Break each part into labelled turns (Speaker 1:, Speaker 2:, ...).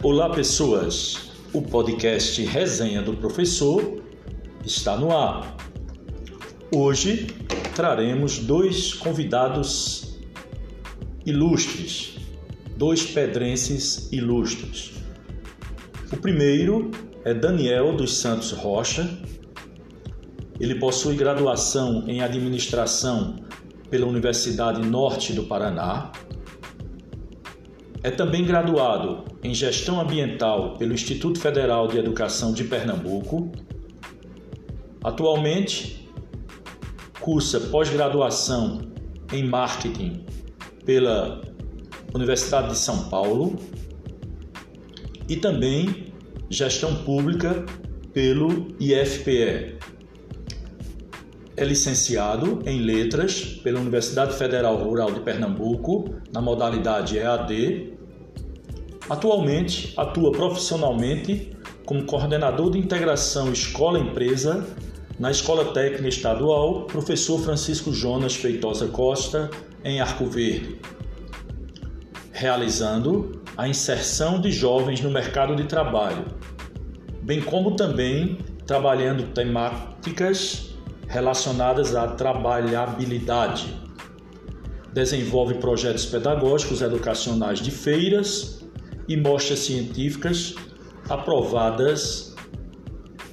Speaker 1: Olá, pessoas! O podcast Resenha do Professor está no ar. Hoje traremos dois convidados ilustres, dois pedrenses ilustres. O primeiro é Daniel dos Santos Rocha. Ele possui graduação em administração pela Universidade Norte do Paraná. É também graduado em Gestão Ambiental pelo Instituto Federal de Educação de Pernambuco. Atualmente, cursa pós-graduação em Marketing pela Universidade de São Paulo e também Gestão Pública pelo IFPE. É licenciado em Letras pela Universidade Federal Rural de Pernambuco, na modalidade EAD. Atualmente atua profissionalmente como coordenador de integração escola-empresa na Escola Técnica Estadual Professor Francisco Jonas Feitosa Costa, em Arco Verde, realizando a inserção de jovens no mercado de trabalho, bem como também trabalhando temáticas relacionadas à trabalhabilidade. Desenvolve projetos pedagógicos educacionais de feiras e mostras científicas aprovadas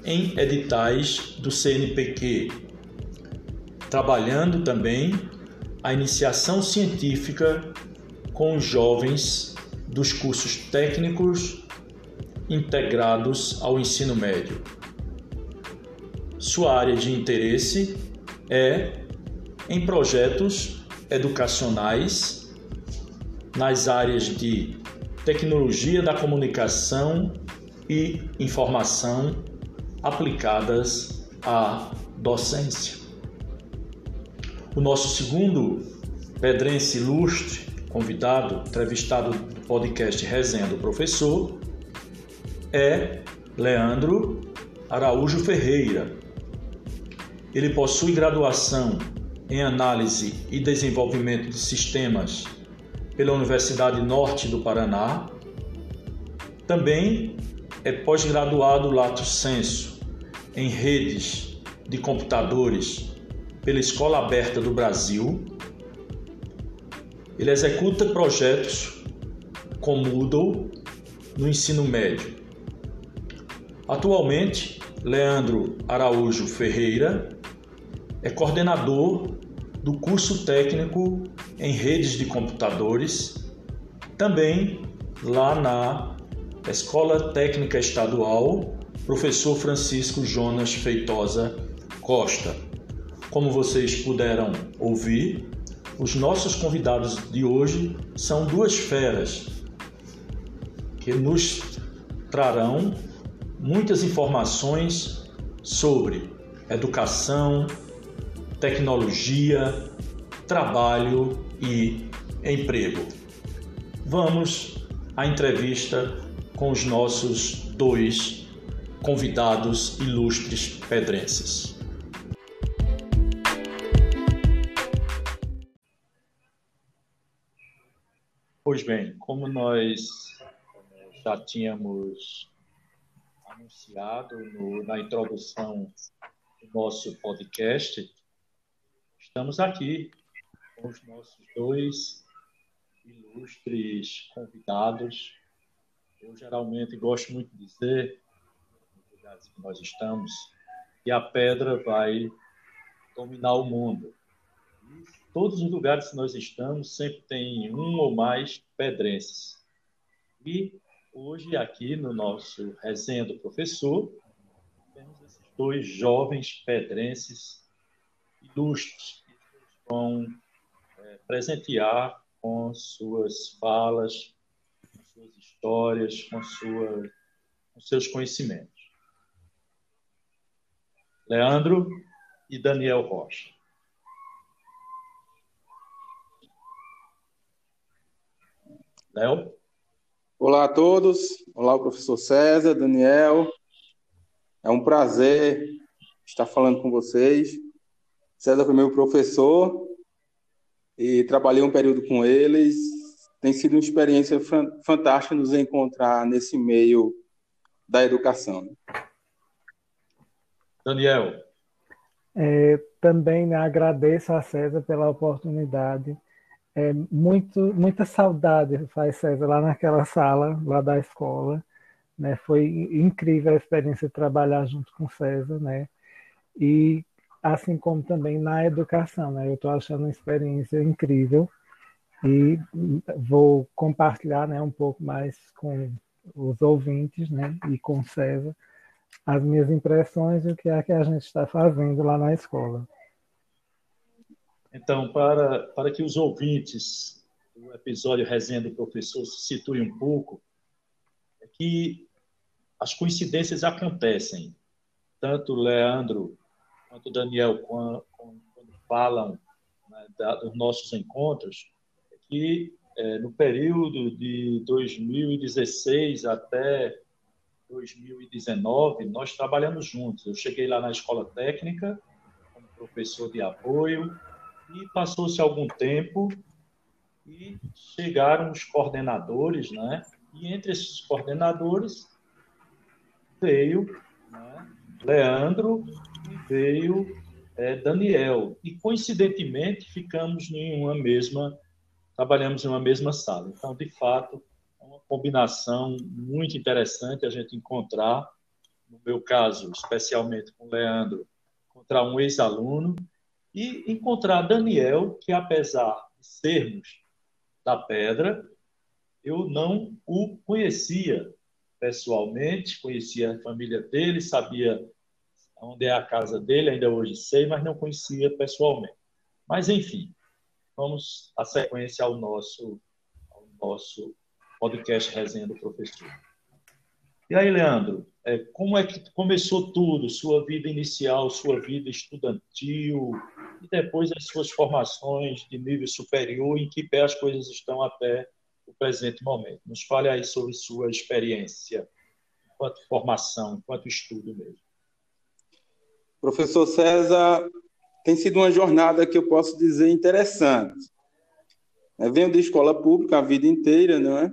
Speaker 1: em editais do CNPq, trabalhando também a iniciação científica com os jovens dos cursos técnicos integrados ao ensino médio. Sua área de interesse é em projetos educacionais nas áreas de tecnologia da comunicação e informação aplicadas à docência. O nosso segundo pedrense ilustre convidado, entrevistado do podcast Resenha do Professor, é Leandro Araújo Ferreira. Ele possui graduação em Análise e Desenvolvimento de Sistemas pela Universidade Norte do Paraná. Também é pós-graduado Lato Senso em Redes de Computadores pela Escola Aberta do Brasil ele executa projetos com Moodle no ensino médio. Atualmente, Leandro Araújo Ferreira é coordenador do curso técnico em redes de computadores, também lá na Escola Técnica Estadual Professor Francisco Jonas Feitosa Costa. Como vocês puderam ouvir, os nossos convidados de hoje são duas feras que nos trarão muitas informações sobre educação, tecnologia, trabalho e emprego. Vamos à entrevista com os nossos dois convidados ilustres pedrenses. Pois bem, como nós já tínhamos anunciado no, na introdução do nosso podcast, estamos aqui com os nossos dois ilustres convidados. Eu geralmente gosto muito de dizer, nos lugares que nós estamos, que a pedra vai dominar o mundo todos os lugares que nós estamos sempre tem um ou mais pedrenses. E hoje aqui no nosso resenha do professor temos esses dois jovens pedrenses ilustres vão é, presentear com suas falas, com suas histórias, com, sua, com seus conhecimentos. Leandro e Daniel Rocha. Léo?
Speaker 2: Olá a todos. Olá, professor César, Daniel. É um prazer estar falando com vocês. César foi meu professor e trabalhei um período com eles. tem sido uma experiência fantástica nos encontrar nesse meio da educação.
Speaker 1: Daniel.
Speaker 3: É, também né, agradeço a César pela oportunidade. É, muito, muita saudade faz César lá naquela sala, lá da escola. Né? Foi incrível a experiência de trabalhar junto com César, né? E assim como também na educação, né? Eu estou achando uma experiência incrível e vou compartilhar, né, um pouco mais com os ouvintes, né, e com César as minhas impressões e o que é que a gente está fazendo lá na escola.
Speaker 1: Então, para, para que os ouvintes do episódio Resenha do Professor se situem um pouco, é que as coincidências acontecem. Tanto Leandro quanto Daniel, quando, falam né, dos nossos encontros, é que é, no período de 2016 até 2019, nós trabalhamos juntos. Eu cheguei lá na escola técnica como professor de apoio, e passou-se algum tempo e chegaram os coordenadores, né? E entre esses coordenadores veio né, Leandro veio é, Daniel. E coincidentemente ficamos em uma mesma, trabalhamos em uma mesma sala. Então, de fato, é uma combinação muito interessante a gente encontrar, no meu caso, especialmente com Leandro, encontrar um ex-aluno e encontrar Daniel, que apesar de sermos da pedra, eu não o conhecia pessoalmente, conhecia a família dele, sabia onde é a casa dele, ainda hoje sei, mas não conhecia pessoalmente. Mas, enfim, vamos à sequência ao nosso, ao nosso podcast Resenha do Professor. E aí, Leandro, é, como é que começou tudo? Sua vida inicial, sua vida estudantil, e depois as suas formações de nível superior, em que pé as coisas estão até o presente momento. Nos fale aí sobre sua experiência, enquanto formação, enquanto estudo mesmo.
Speaker 2: Professor César, tem sido uma jornada que eu posso dizer interessante. Eu venho de escola pública a vida inteira, não é?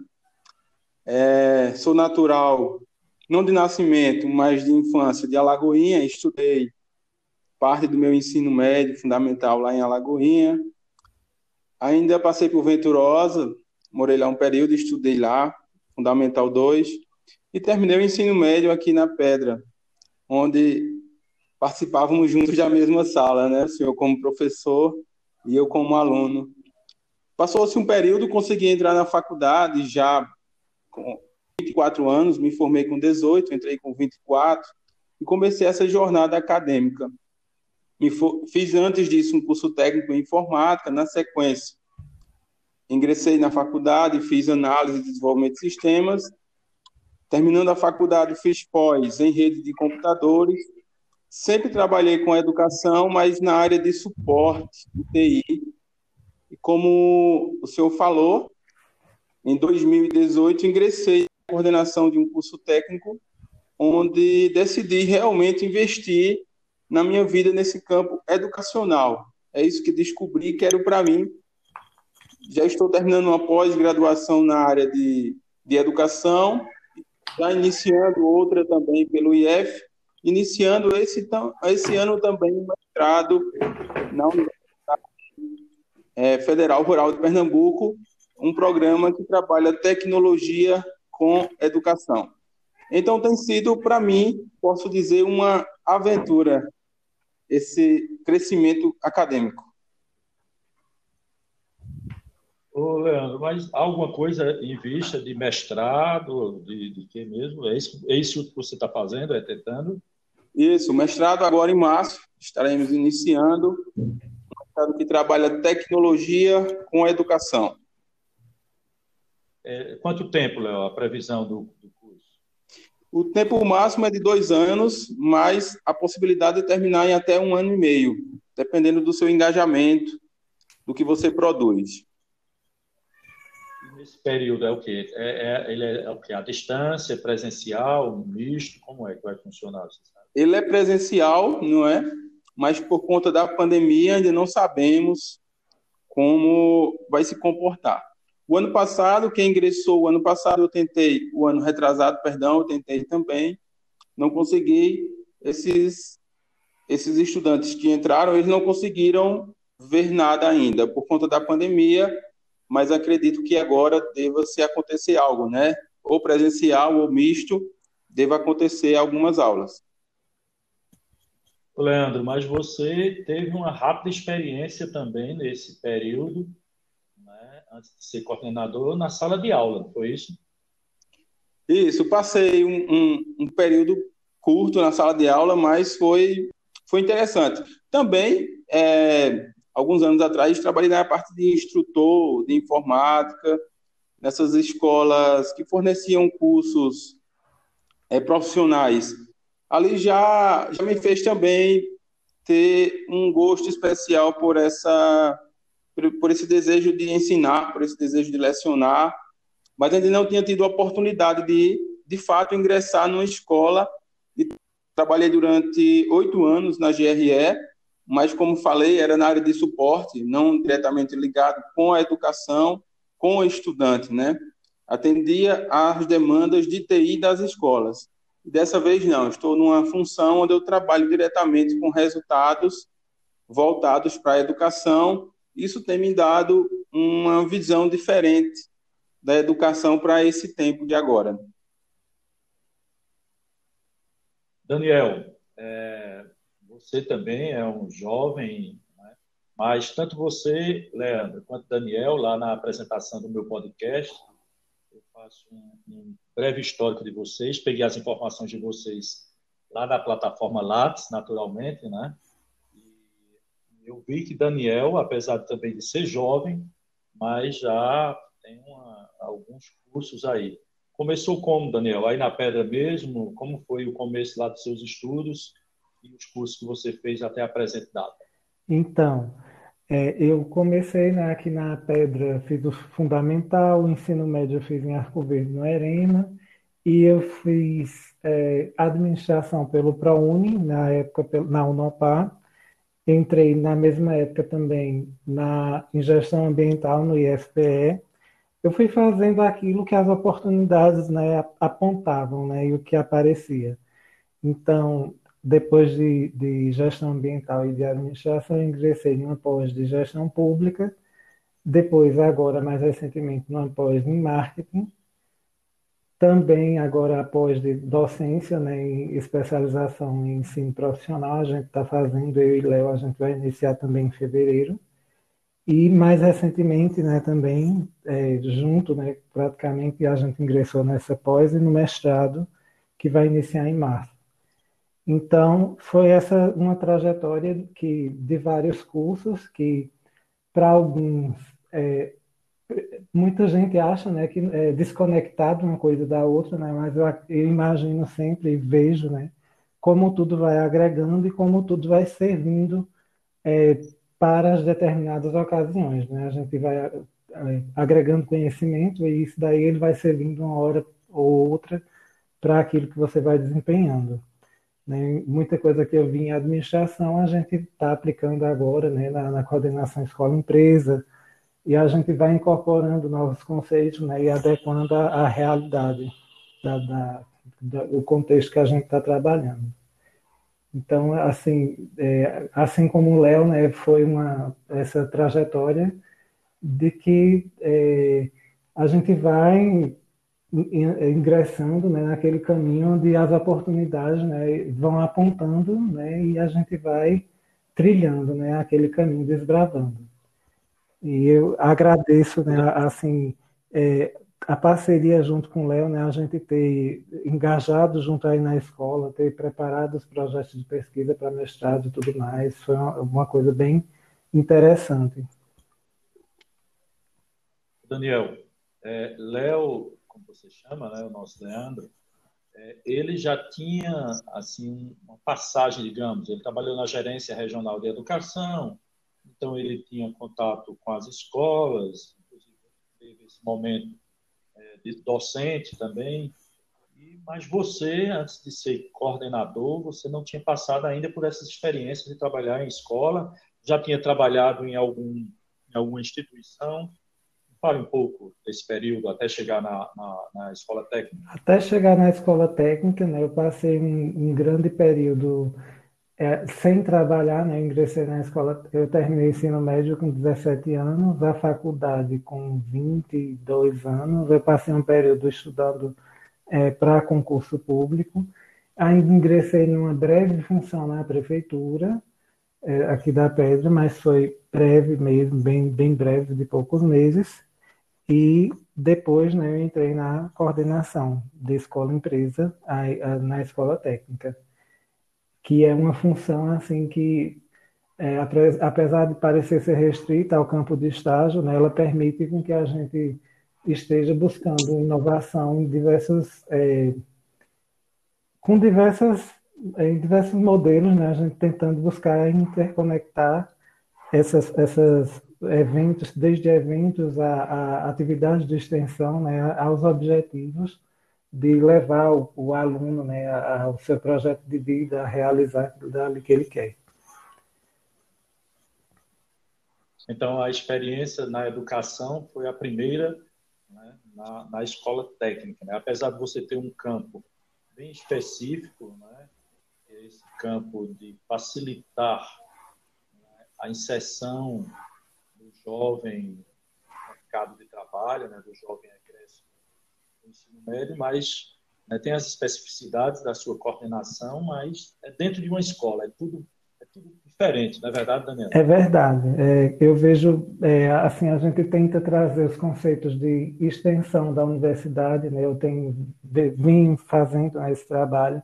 Speaker 2: é sou natural, não de nascimento, mas de infância, de Alagoinha. Estudei parte do meu ensino médio fundamental lá em Alagoinha. Ainda passei por Venturosa, morei lá um período, estudei lá, Fundamental 2, e terminei o ensino médio aqui na Pedra, onde participávamos juntos da mesma sala, né? O senhor como professor e eu como aluno. Passou-se um período, consegui entrar na faculdade já com 24 anos, me formei com 18, entrei com 24 e comecei essa jornada acadêmica. Fiz antes disso um curso técnico em informática, na sequência. Ingressei na faculdade, fiz análise de desenvolvimento de sistemas. Terminando a faculdade, fiz pós em rede de computadores. Sempre trabalhei com educação, mas na área de suporte, de TI. E como o senhor falou, em 2018 ingressei na coordenação de um curso técnico, onde decidi realmente investir na minha vida nesse campo educacional. É isso que descobri, quero para mim. Já estou terminando uma pós-graduação na área de, de educação, já iniciando outra também pelo IF, iniciando esse, esse ano também um mestrado na Universidade é, Federal Rural de Pernambuco, um programa que trabalha tecnologia com educação. Então tem sido para mim, posso dizer, uma aventura esse crescimento acadêmico.
Speaker 1: Ô, Leandro, mas alguma coisa em vista de mestrado, de, de que mesmo? É isso, é isso que você está fazendo, é tentando?
Speaker 2: Isso, mestrado agora em março, estaremos iniciando um mestrado que trabalha tecnologia com educação.
Speaker 1: É, quanto tempo, Léo, a previsão do, do
Speaker 2: o tempo máximo é de dois anos, mas a possibilidade de terminar em até um ano e meio, dependendo do seu engajamento, do que você produz.
Speaker 1: Nesse período é o quê? É, é, ele é, o quê? A distância, presencial, misto? Como é que vai funcionar?
Speaker 2: Ele é presencial, não é? Mas por conta da pandemia ainda não sabemos como vai se comportar. O ano passado, quem ingressou o ano passado, eu tentei, o ano retrasado, perdão, eu tentei também, não consegui. Esses, esses estudantes que entraram, eles não conseguiram ver nada ainda por conta da pandemia, mas acredito que agora deva se acontecer algo, né? Ou presencial ou misto, deva acontecer algumas aulas.
Speaker 1: Leandro, mas você teve uma rápida experiência também nesse período, né, antes de ser coordenador, na sala de aula, foi isso?
Speaker 2: Isso, passei um, um, um período curto na sala de aula, mas foi, foi interessante. Também, é, alguns anos atrás, trabalhei na parte de instrutor de informática, nessas escolas que forneciam cursos é, profissionais ali já, já me fez também ter um gosto especial por essa por esse desejo de ensinar, por esse desejo de lecionar, mas ainda não tinha tido a oportunidade de, de fato, ingressar numa escola. Trabalhei durante oito anos na GRE, mas, como falei, era na área de suporte, não diretamente ligado com a educação, com o estudante, né? Atendia às demandas de TI das escolas. Dessa vez não, estou numa função onde eu trabalho diretamente com resultados voltados para a educação. Isso tem me dado uma visão diferente da educação para esse tempo de agora.
Speaker 1: Daniel, é, você também é um jovem, né? mas tanto você, Leandro, quanto Daniel, lá na apresentação do meu podcast, eu faço um, um breve histórico de vocês, peguei as informações de vocês lá da plataforma Lattes, naturalmente, né? E eu vi que Daniel, apesar também de ser jovem, mas já tem uma, alguns cursos aí. Começou como, Daniel? Aí na Pedra mesmo? Como foi o começo lá dos seus estudos e os cursos que você fez até a presente data?
Speaker 3: Então, é, eu comecei né, aqui na Pedra, fiz o fundamental, o ensino médio eu fiz em Arco Verde, no Erema, e eu fiz é, administração pelo ProUni, na época na Unopar. Entrei na mesma época também na em gestão ambiental no IFPE. Eu fui fazendo aquilo que as oportunidades né, apontavam né, e o que aparecia. Então, depois de, de gestão ambiental e de administração, ingressei em uma pós de gestão pública, depois, agora, mais recentemente, numa pós em marketing, também agora após de docência, né, em especialização em ensino profissional, a gente está fazendo, eu e Léo, a gente vai iniciar também em fevereiro. E mais recentemente, né, também, é, junto, né, praticamente, a gente ingressou nessa pós e no mestrado, que vai iniciar em março. Então, foi essa uma trajetória que de vários cursos que para alguns é, muita gente acha, né, que é desconectado uma coisa da outra, né, mas eu, eu imagino sempre e vejo, né, como tudo vai agregando e como tudo vai servindo é, para as determinadas ocasiões, né? A gente vai é, agregando conhecimento e isso daí ele vai servindo uma hora ou outra para aquilo que você vai desempenhando. Né? Muita coisa que eu vi em administração a gente está aplicando agora né, na, na coordenação escola-empresa e a gente vai incorporando novos conceitos né, e adequando a realidade da, da, da, do contexto que a gente está trabalhando. Então, assim, é, assim como o Léo, né, foi uma essa trajetória de que é, a gente vai ingressando né, naquele caminho onde as oportunidades né, vão apontando né, e a gente vai trilhando né, aquele caminho, desbravando. E eu agradeço né, assim, é, a parceria junto com o Léo, né, a gente ter engajado junto aí na escola, ter preparado os projetos de pesquisa para mestrado e tudo mais, foi uma, coisa bem interessante.
Speaker 1: Daniel, é, Léo como você chama, né, o nosso Leandro, é, ele já tinha assim uma passagem, digamos, ele trabalhou na gerência regional de educação, então ele tinha contato com as escolas, inclusive teve esse momento é, de docente também. Mas você, antes de ser coordenador, você não tinha passado ainda por essas experiências de trabalhar em escola, já tinha trabalhado em algum em alguma instituição Fale um pouco desse período até chegar na, na, na escola técnica.
Speaker 3: Até chegar na escola técnica, né, eu passei um, um grande período é, sem trabalhar, né, eu ingressei na escola, eu terminei o ensino médio com 17 anos, a faculdade com 22 anos, eu passei um período estudando é, para concurso público, ainda ingressei numa breve função na prefeitura, é, aqui da Pedra, mas foi breve mesmo, bem, bem breve, de poucos meses, e depois né, eu entrei na coordenação de escola-empresa na escola técnica que é uma função assim que, é, apesar de parecer ser restrita ao campo de estágio, né, ela permite com que a gente esteja buscando inovação em diversos, é, com diversas, em diversos modelos, né, a gente tentando buscar interconectar essas, essas eventos, desde eventos a, a atividades de extensão, né, aos objetivos de levar o, o aluno né, ao seu projeto de vida, a realizar aquilo que ele quer.
Speaker 1: Então, a experiência na educação foi a primeira né, na, na, escola técnica. Né? Apesar de você ter um campo bem específico, né, esse campo de facilitar né, a inserção jovem mercado de trabalho, né, do jovem do ensino médio, mas né, tem as especificidades da sua coordenação, mas é dentro de uma escola, é tudo, é tudo diferente, não é verdade, Daniel?
Speaker 3: É verdade. É, eu vejo, é, assim, a gente tenta trazer os conceitos de extensão da universidade, né? eu tenho vim fazendo esse trabalho,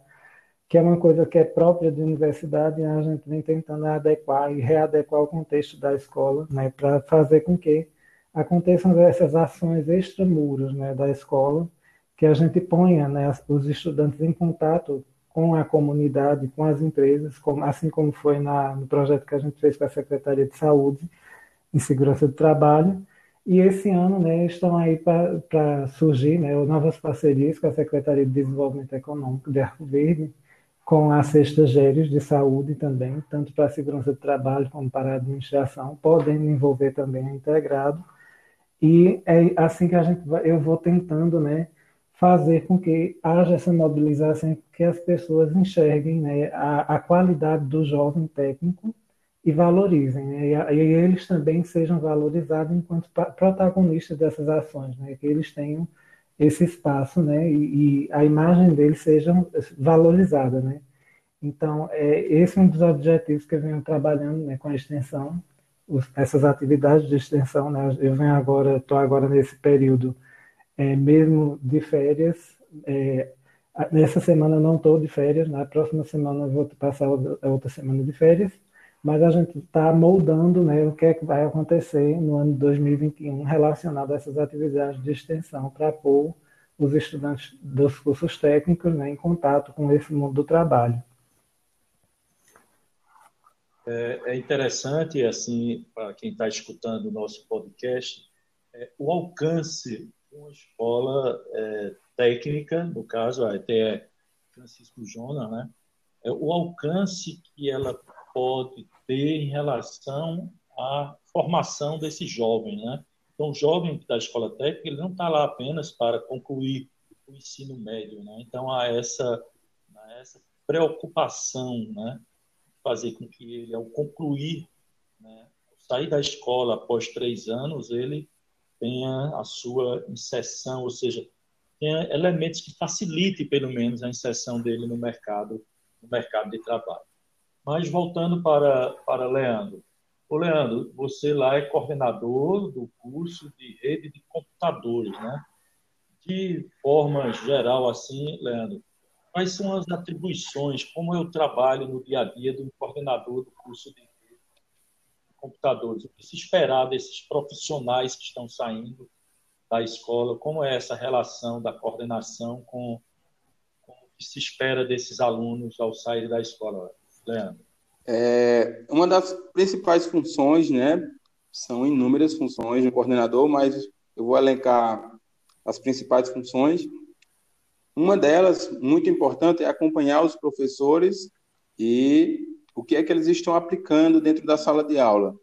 Speaker 3: que é uma coisa que é própria de universidade, e a gente vem tentando adequar e readequar o contexto da escola, né, para fazer com que aconteçam essas ações extramuros né, da escola, que a gente ponha né, os estudantes em contato com a comunidade, com as empresas, como, assim como foi na, no projeto que a gente fez com a Secretaria de Saúde e Segurança do Trabalho. E esse ano né, estão aí para surgir né, novas parcerias com a Secretaria de Desenvolvimento Econômico de Arco Verde, com a Sexta de Saúde também, tanto para a segurança do trabalho como para a administração, podendo envolver também a integrado. E é assim que a gente vai, eu vou tentando, né, fazer com que haja essa mobilização, que as pessoas enxerguem né, a, a qualidade do jovem técnico e valorizem, né, e, e, eles também sejam valorizados enquanto protagonistas dessas ações, né, que eles tenham esse espaço, né, e, e a imagem deles seja valorizada, né. Então, é, esse é um dos objetivos que eu venho trabalhando né, com a extensão, essas atividades de extensão, né? Eu venho agora, estou agora nesse período é, mesmo de férias. É, nessa semana não estou de férias, na próxima semana eu vou passar a outra semana de férias, mas a gente está moldando né, o que é que vai acontecer no ano de 2021 relacionado a essas atividades de extensão para pôr os estudantes dos cursos técnicos né, em contato com esse mundo do trabalho.
Speaker 1: É, é interessante, assim, para quem está escutando o nosso podcast, é, o alcance de uma escola é, técnica, no caso, a ETE Francisco Jona, né? É, o alcance que ela pode ter em relação à formação desse jovem, né? Então, o jovem da escola técnica, ele não está lá apenas para concluir o ensino médio, né? Então, há essa, há essa preocupação, né? fazer com que ele, ao concluir, né, sair da escola após três anos, ele tenha a sua inserção, ou seja, tenha elementos que facilitem, pelo menos, a inserção dele no mercado, no mercado de trabalho. Mas voltando para, para Leandro. Ô, Leandro, você lá é coordenador do curso de rede de computadores, né? De forma geral, assim, Leandro, quais são as atribuições, como eu trabalho no dia a dia do coordenador do curso de computadores, o que se esperar desses profissionais que estão saindo da escola, como é essa relação da coordenação com, com o que se espera desses alunos ao sair da escola, Leandro?
Speaker 2: É, uma das principais funções, né, são inúmeras funções do coordenador, mas eu vou elencar as principais funções. Uma delas, muito importante, é acompanhar os professores e o que é que eles estão aplicando dentro da sala de aula.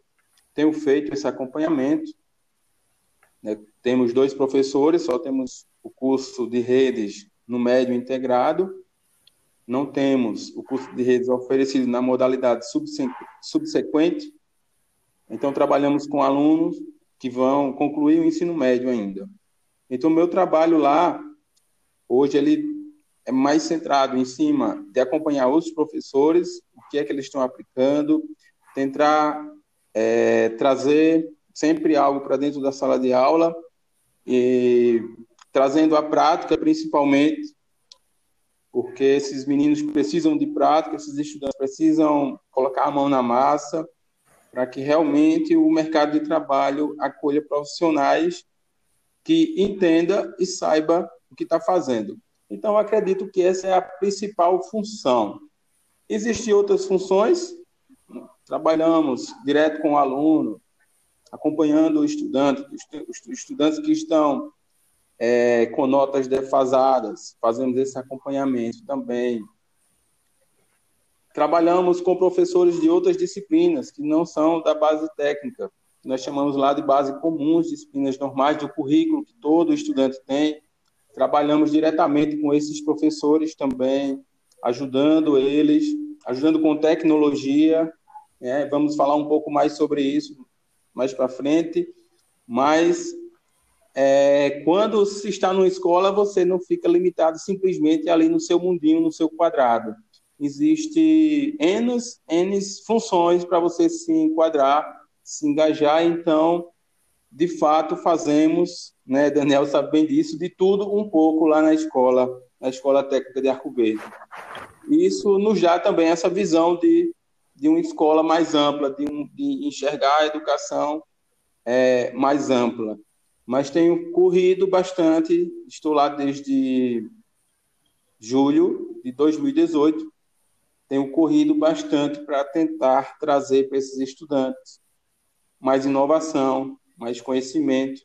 Speaker 2: Tenho feito esse acompanhamento Né? Temos dois professores, só temos o curso de redes no médio integrado, não temos o curso de redes oferecido na modalidade subsequente, então trabalhamos com alunos que vão concluir o ensino médio ainda. Então, meu trabalho lá, hoje, ele é mais centrado em cima de acompanhar os professores, o que é que eles estão aplicando, tentar é, trazer sempre algo para dentro da sala de aula e trazendo a prática, principalmente, porque esses meninos precisam de prática, esses estudantes precisam colocar a mão na massa para que realmente o mercado de trabalho acolha profissionais que entenda e saiba o que está fazendo. Então, acredito que essa é a principal função. Existem outras funções, trabalhamos direto com o aluno, acompanhando o estudante, os estudantes que estão é, com notas defasadas, fazemos esse acompanhamento também. Trabalhamos com professores de outras disciplinas que não são da base técnica, nós chamamos lá de base comuns, disciplinas normais do currículo que todo estudante tem. Trabalhamos diretamente com esses professores também, ajudando eles, ajudando com tecnologia. Né? Vamos falar um pouco mais sobre isso mais para frente, mas é, quando se está numa escola, você não fica limitado simplesmente ali no seu mundinho, no seu quadrado. Existe N, N funções para você se enquadrar, se engajar, então, de fato, fazemos, né, Daniel sabe bem disso, de tudo um pouco lá na escola, na Escola Técnica de Arco Verde. Isso nos dá também essa visão de de uma escola mais ampla, de, um, de enxergar a educação é, mais ampla. Mas tenho corrido bastante, estou lá desde julho de 2018, tenho corrido bastante para tentar trazer para esses estudantes mais inovação, mais conhecimento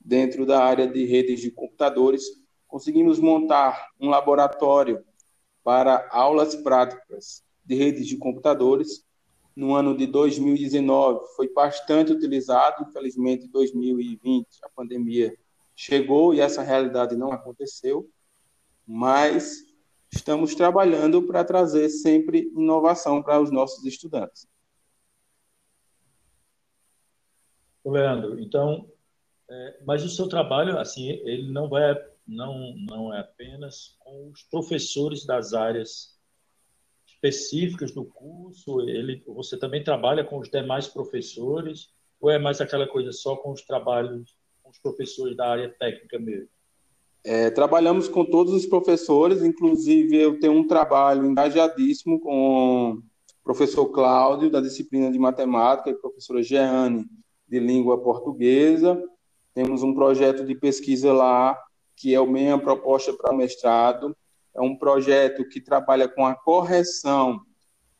Speaker 2: dentro da área de redes de computadores. Conseguimos montar um laboratório para aulas práticas de redes de computadores. No ano de 2019 foi bastante utilizado, infelizmente 2020 a pandemia chegou e essa realidade não aconteceu, mas estamos trabalhando para trazer sempre inovação para os nossos estudantes.
Speaker 1: Leandro, então, é, mas o seu trabalho, assim, ele não vai, não, não é apenas com os professores das áreas específicas do curso? Ele, você também trabalha com os demais professores? Ou é mais aquela coisa só com os trabalhos, com os professores da área técnica mesmo?
Speaker 2: É, trabalhamos com todos os professores, inclusive eu tenho um trabalho engajadíssimo com o professor Cláudio, da disciplina de matemática, e professora Jeane, de língua portuguesa. Temos um projeto de pesquisa lá, que é o mesma proposta para mestrado é um projeto que trabalha com a correção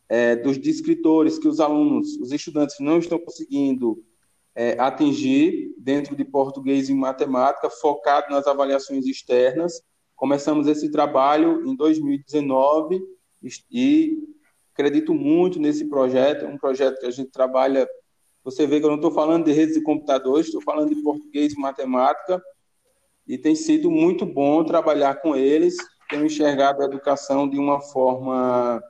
Speaker 2: é, dos descritores que os alunos, os estudantes não estão conseguindo é, atingir dentro de português e matemática, focado nas avaliações externas. Começamos esse trabalho em 2019 e acredito muito nesse projeto. É um projeto que a gente trabalha. Você vê que eu não estou falando de redes de computadores, estou falando de português e matemática, e tem sido muito bom trabalhar com eles tenho enxergado a educação de uma forma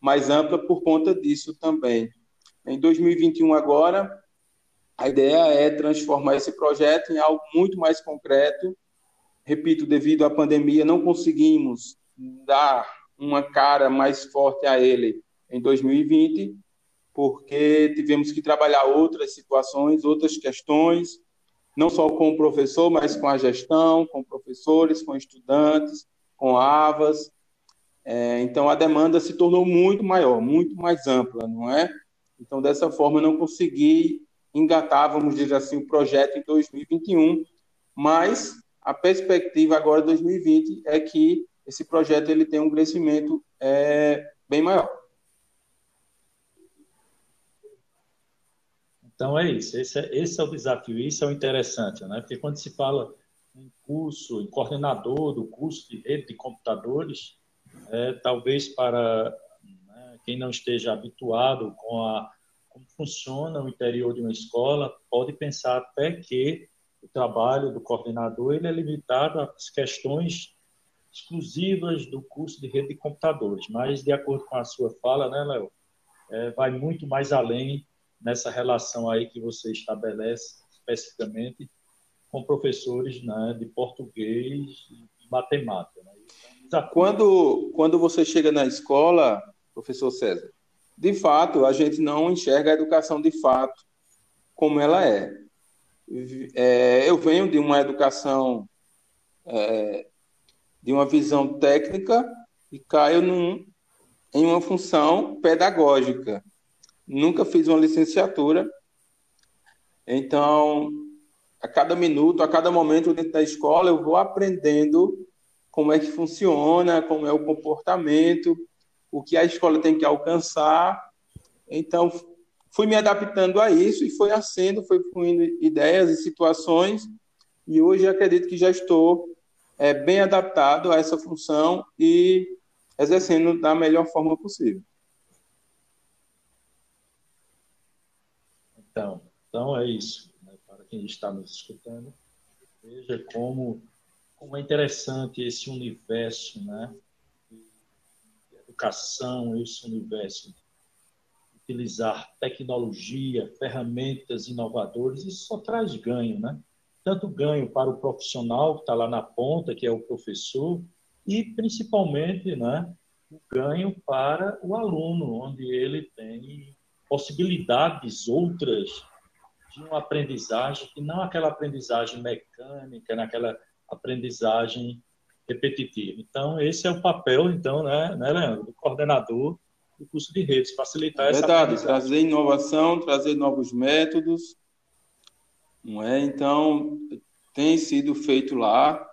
Speaker 2: mais ampla por conta disso também. Em 2021, agora, a ideia é transformar esse projeto em algo muito mais concreto. Repito, devido à pandemia, não conseguimos dar uma cara mais forte a ele em 2020, porque tivemos que trabalhar outras situações, outras questões, não só com o professor, mas com a gestão, com professores, com estudantes, com avas. É, então, a demanda se tornou muito maior, muito mais ampla, não é? Então, dessa forma, eu não consegui engatar, vamos dizer assim, o projeto em 2021, mas a perspectiva agora de 2020 é que esse projeto ele tem um crescimento é, bem maior.
Speaker 1: Então é isso, esse é, esse é o desafio, isso é o interessante, né? Porque quando se fala em curso, em coordenador do curso de rede de computadores, é, talvez para né, quem não esteja habituado com a como funciona o interior de uma escola, pode pensar até que o trabalho do coordenador ele é limitado às questões exclusivas do curso de rede de computadores, mas de acordo com a sua fala, né, Léo, é, vai muito mais além nessa relação aí que você estabelece especificamente com professores né, de português e matemática. Né?
Speaker 2: Então, quando, quando você chega na escola, professor César, de fato, a gente não enxerga a educação de fato como ela é. é eu venho de uma educação, é, de uma visão técnica e caio num, em uma função pedagógica. Nunca fiz uma licenciatura, então, a cada minuto, a cada momento dentro da escola, eu vou aprendendo como é que funciona, como é o comportamento, o que a escola tem que alcançar. Então, fui me adaptando a isso e foi acendo, foi fluindo ideias e situações, e hoje acredito que já estou é, bem adaptado a essa função e exercendo da melhor forma possível.
Speaker 1: Então, então é isso. Quem está nos escutando, veja como, como é interessante esse universo né? educação, esse universo, utilizar tecnologia, ferramentas inovadoras, isso só traz ganho, né? Tanto ganho para o profissional que está lá na ponta, que é o professor, e principalmente, né, o ganho para o aluno, onde ele tem possibilidades outras de uma aprendizagem que não aquela aprendizagem mecânica, naquela aprendizagem repetitiva. Então, esse é o papel, então, né, né Leandro, do coordenador do curso de redes, facilitar é essa
Speaker 2: Verdade, trazer inovação, trazer novos métodos, não é? Então, tem sido feito lá.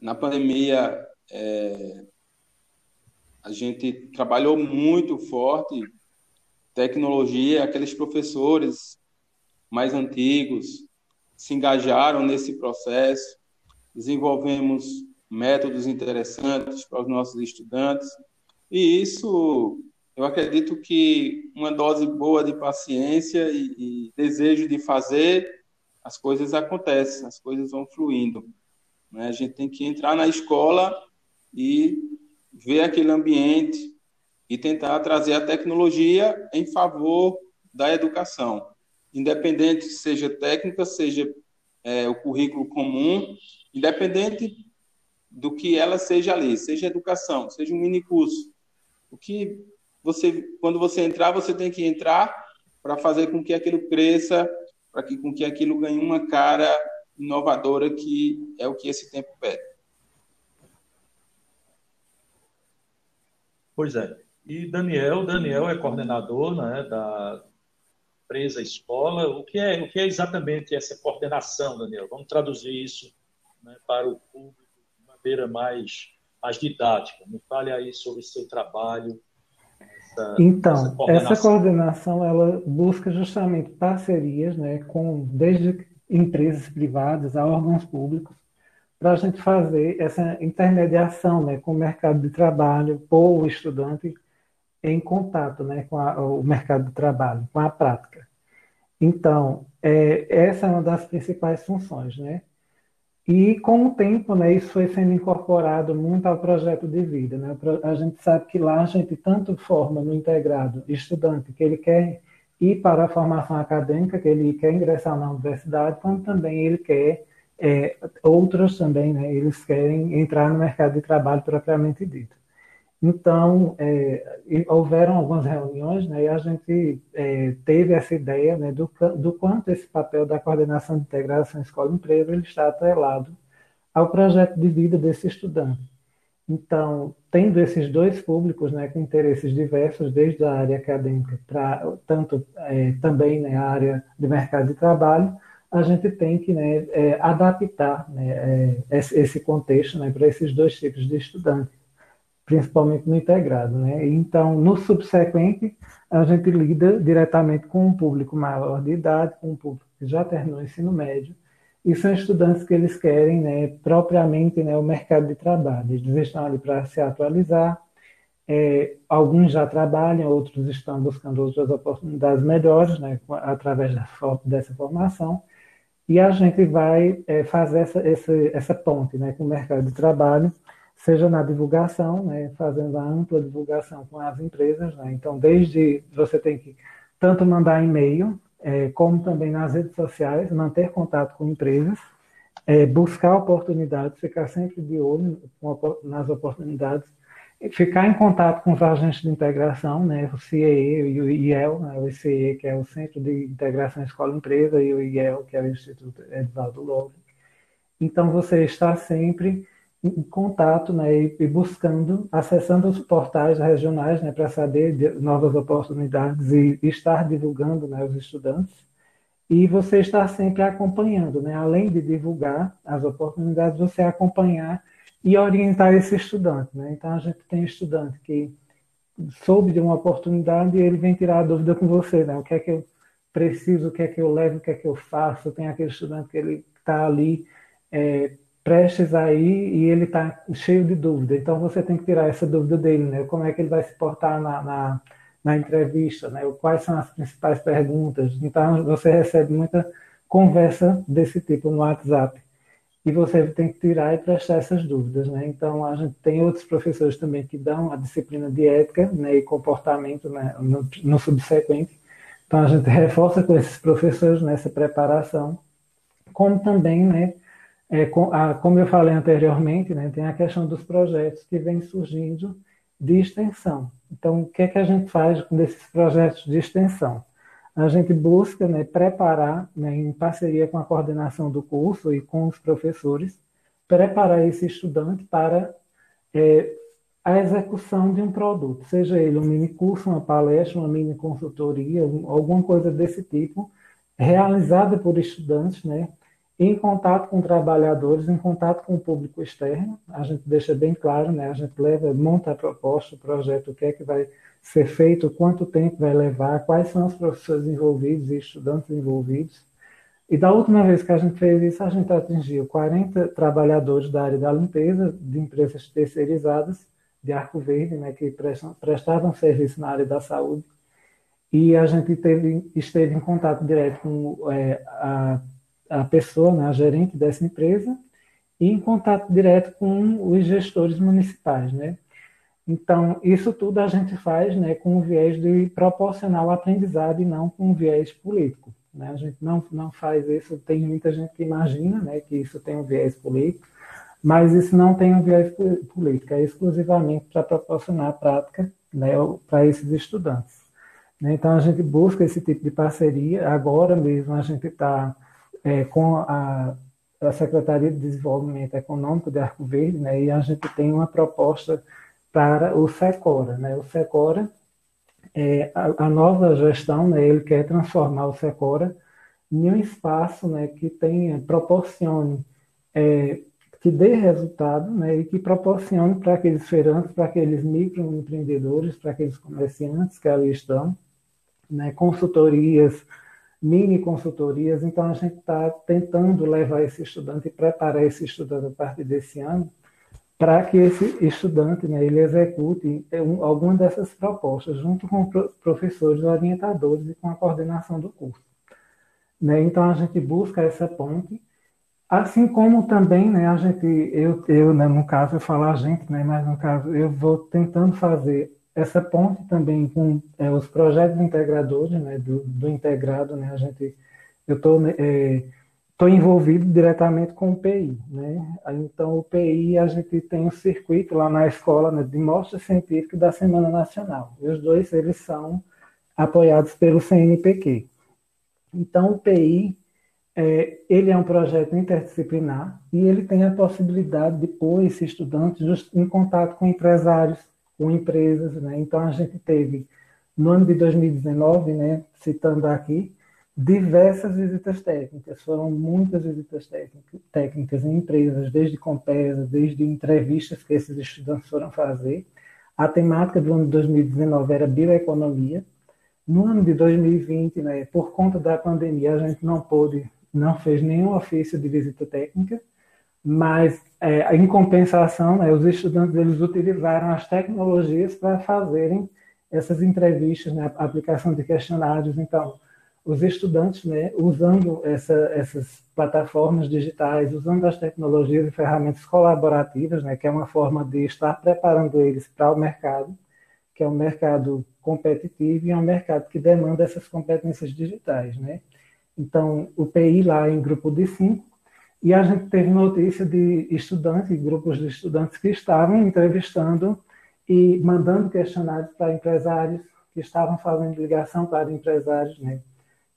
Speaker 2: Na pandemia, é, a gente trabalhou muito forte tecnologia, aqueles professores mais antigos se engajaram nesse processo, desenvolvemos métodos interessantes para os nossos estudantes. E isso, eu acredito que uma dose boa de paciência e, e desejo de fazer, as coisas acontecem, as coisas vão fluindo. Né? A gente tem que entrar na escola e ver aquele ambiente e tentar trazer a tecnologia em favor da educação, independente seja técnica, seja é, o currículo comum, independente do que ela seja ali, seja educação, seja um mini curso. O que você, quando você entrar, você tem que entrar para fazer com que aquilo cresça, para que com que aquilo ganhe uma cara inovadora que é o que esse tempo pede.
Speaker 1: Pois é. E Daniel, Daniel é coordenador né, da empresa escola. O que é, o que é exatamente essa coordenação, Daniel? Vamos traduzir isso né, para o público maneira mais, mais didática. Me fale aí sobre o seu trabalho.
Speaker 3: Essa, então, essa coordenação. essa coordenação ela busca justamente parcerias né, com desde empresas privadas a órgãos públicos para a gente fazer essa intermediação né, com o mercado de trabalho, pôr o estudante em contato né, com a, o mercado de trabalho, com a prática. Então, é, essa é uma das principais funções, né? E com o tempo, né, isso foi sendo incorporado muito ao projeto de vida. Né? A gente sabe que lá a gente tanto forma no integrado estudante que ele quer ir para a formação acadêmica, que ele quer ingressar na universidade, como também ele quer, é, outros também, né, eles querem entrar no mercado de trabalho propriamente dito. Então, é, houveram algumas reuniões né, e a gente é, teve essa ideia né, do, do quanto esse papel da coordenação de integração escola-empresa ele está atrelado ao projeto de vida desse estudante. Então, tendo esses dois públicos né, com interesses diversos, desde a área acadêmica para tanto é, também né, a área de mercado de trabalho, a gente tem que né, é, adaptar né, é, esse contexto né, para esses dois tipos de estudante principalmente no integrado. Né? Então, no subsequente, a gente lida diretamente com um público maior de idade, com um público que já terminou o ensino médio, e são estudantes que eles querem né, propriamente né, o mercado de trabalho. Eles estão ali para se atualizar, é, alguns já trabalham, outros estão buscando outras oportunidades melhores né, através dessa formação, e a gente vai é, fazer essa, essa, essa ponte né, com o mercado de trabalho, seja na divulgação, né, fazendo a ampla divulgação com as empresas. Né, então, desde você tem que tanto mandar e-mail, é, como também nas redes sociais, manter contato com empresas, é, buscar oportunidades, ficar sempre de olho nas oportunidades, ficar em contato com os agentes de integração, né, o CIE e o IEL, né, o CIE, que é o Centro de Integração Escola-Empresa, e o IEL, que é o Instituto Edvaldo Lobo. Então, você está sempre em contato né, e buscando, acessando os portais regionais né, para saber de novas oportunidades e estar divulgando né, os estudantes. E você está sempre acompanhando, né, além de divulgar as oportunidades, você acompanhar e orientar esse estudante. Né? Então, a gente tem estudante que soube de uma oportunidade e ele vem tirar a dúvida com você, né? O que é que eu preciso, o que é que eu levo, o que é que eu faço. Tem aquele estudante que ele está ali é, prestes aí e ele está cheio de dúvida. Então, você tem que tirar essa dúvida dele, né? Como é que ele vai se portar na, na, na entrevista, né? Quais são as principais perguntas. Então, você recebe muita conversa desse tipo no WhatsApp e você tem que tirar e prestar essas dúvidas, né? Então a gente tem outros professores também que dão a disciplina de ética né, e comportamento né, no, no, subsequente. Então a gente reforça com esses professores nessa preparação, como também, né, é, com, a, como eu falei anteriormente, né, tem a questão dos projetos que vem surgindo de extensão. Então o que é que a gente faz com esses projetos de extensão? a gente busca né, preparar, né, em parceria com a coordenação do curso e com os professores, preparar esse estudante para é, a execução de um produto, seja ele um mini curso, uma palestra, uma mini consultoria, alguma coisa desse tipo, realizada por estudantes, né, em contato com trabalhadores, em contato com o público externo. A gente deixa bem claro, né, a gente leva, monta a proposta, o projeto, o que é que vai ser feito, quanto tempo vai levar, quais são os professores envolvidos e estudantes envolvidos. E da última vez que a gente fez isso, a gente atingiu 40 trabalhadores da área da limpeza, de empresas terceirizadas, de Arco Verde, né, que prestavam serviço na área da saúde. E a gente teve, esteve em contato direto com é, a, a pessoa, né, a gerente dessa empresa, e em contato direto com os gestores municipais, né? Então, isso tudo a gente faz né, com o viés de proporcionar o aprendizado e não com o viés político. Né? A gente não, não faz isso, tem muita gente que imagina né, que isso tem um viés político, mas isso não tem um viés político, é exclusivamente para proporcionar a prática né, para esses estudantes. Né? Então, a gente busca esse tipo de parceria. Agora mesmo, a gente está é, com a, a Secretaria de Desenvolvimento Econômico de Arco Verde, né, e a gente tem uma proposta para o Secora. Né? O Secora, é, a, a, nova gestão, né, ele quer transformar o Secora em um espaço né, que tenha, proporcione, é, que dê resultado né, e que proporcione para aqueles feirantes, para aqueles microempreendedores, para aqueles comerciantes que ali estão, né, consultorias, mini consultorias. Então, a gente está tentando levar esse estudante e preparar esse estudante a partir desse ano para que esse estudante né, ele execute um, alguma dessas propostas junto com professores orientadores e com a coordenação do curso. Né? Então a gente busca essa ponte, assim como também né, a gente, eu, eu né, no caso eu falo a gente, né, mas no caso eu vou tentando fazer essa ponte também com é, os projetos integradores né, do, do integrado, né, a gente, eu estou é, estou envolvido diretamente com o PI. Né? Então, o PI, a gente tem um circuito lá na escola né, de mostra científica da Semana Nacional. E os dois, eles são apoiados pelo CNPq. Então, o PI, é, ele é um projeto interdisciplinar e ele tem a possibilidade de pôr esse estudante em contato com empresários, com empresas. Né? Então, a gente teve, no ano de 2019, né, citando aqui, diversas visitas técnicas, foram muitas visitas técnicas em empresas, desde Compesa, desde entrevistas que esses estudantes foram fazer. A temática do ano de 2019 era bioeconomia. No ano de 2020, né, por conta da pandemia, a gente não pôde, não fez nenhum ofício de visita técnica, mas é, em compensação, né, os estudantes eles utilizaram as tecnologias para fazerem essas entrevistas, né, aplicação de questionários. Então, os estudantes, né, usando essa, essas plataformas digitais, usando as tecnologias e ferramentas colaborativas, né, que é uma forma de estar preparando eles para o mercado, que é um mercado competitivo e é um mercado que demanda essas competências digitais, né? Então, o PI lá em grupo de cinco, e a gente teve notícia de estudantes, grupos de estudantes que estavam entrevistando e mandando questionários para empresários que estavam fazendo ligação para empresários, né?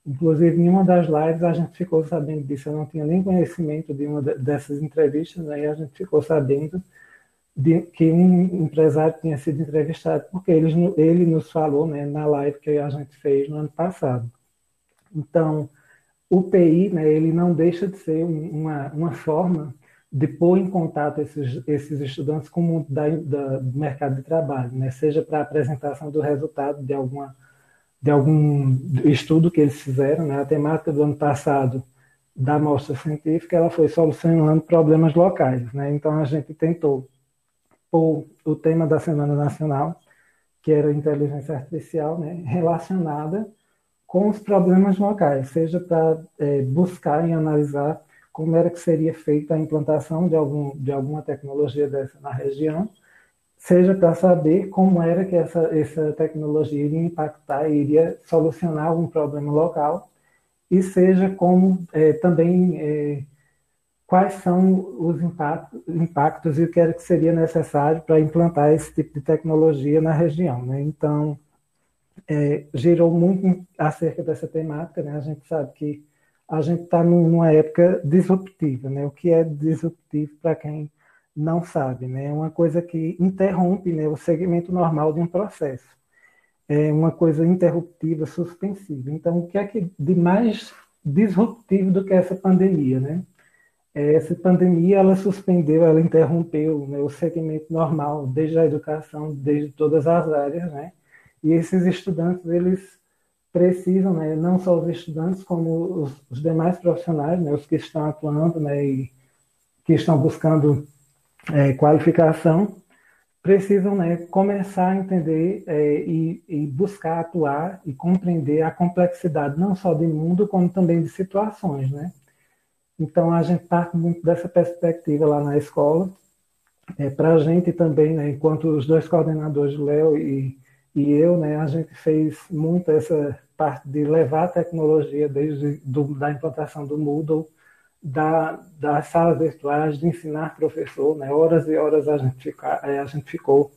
Speaker 3: Inclusive, em uma das lives, a gente ficou sabendo disso. Eu não tinha nem conhecimento de uma dessas entrevistas, aí né? a gente ficou sabendo de que um empresário tinha sido entrevistado, porque ele, ele nos falou né, na live que a gente fez no ano passado. Então, o PI, né, ele não deixa de ser uma, uma forma de pôr em contato esses, esses estudantes com o mundo da, da, do mercado de trabalho, né, seja para apresentação do resultado de, alguma, de algum estudo que eles fizeram. Né, a temática do ano passado da mostra científica ela foi solucionando problemas locais. Né, então, a gente tentou pôr o tema da Semana Nacional, que era inteligência artificial, né, relacionada com os problemas locais, seja para é, buscar e analisar como era que seria feita a implantação de, algum, de alguma tecnologia dessa na região, seja para saber como era que essa, essa tecnologia iria impactar, iria solucionar algum problema local, e seja como é, também é, quais são os impactos, impactos e o que era que seria necessário para implantar esse tipo de tecnologia na região. Né? Então, é, gerou muito acerca dessa temática. Né? A gente sabe que a gente está numa época disruptiva. Né? O que é disruptivo para quem não sabe? Né? É uma coisa que interrompe né, o segmento normal de um processo. É uma coisa interruptiva, suspensiva. Então, o que é que de mais disruptivo do que essa pandemia? Né? É, essa pandemia ela suspendeu, ela interrompeu né, o segmento normal, desde a educação, desde todas as áreas, né? E esses estudantes, eles precisam, né, não só os estudantes, como os, os demais profissionais, né, os que estão atuando né, e que estão buscando é, qualificação, precisam né, começar a entender é, e, e, buscar atuar e compreender a complexidade não só de mundo, como também de situações. Né? Então, a gente parte muito dessa perspectiva lá na escola. É, Para a gente também, né, enquanto os dois coordenadores, Léo e e eu, né, a gente fez muito essa parte de levar a tecnologia desde do, da implantação do Moodle, da, das salas virtuais, de ensinar professor, né, horas e horas a gente, fica, é, a gente ficou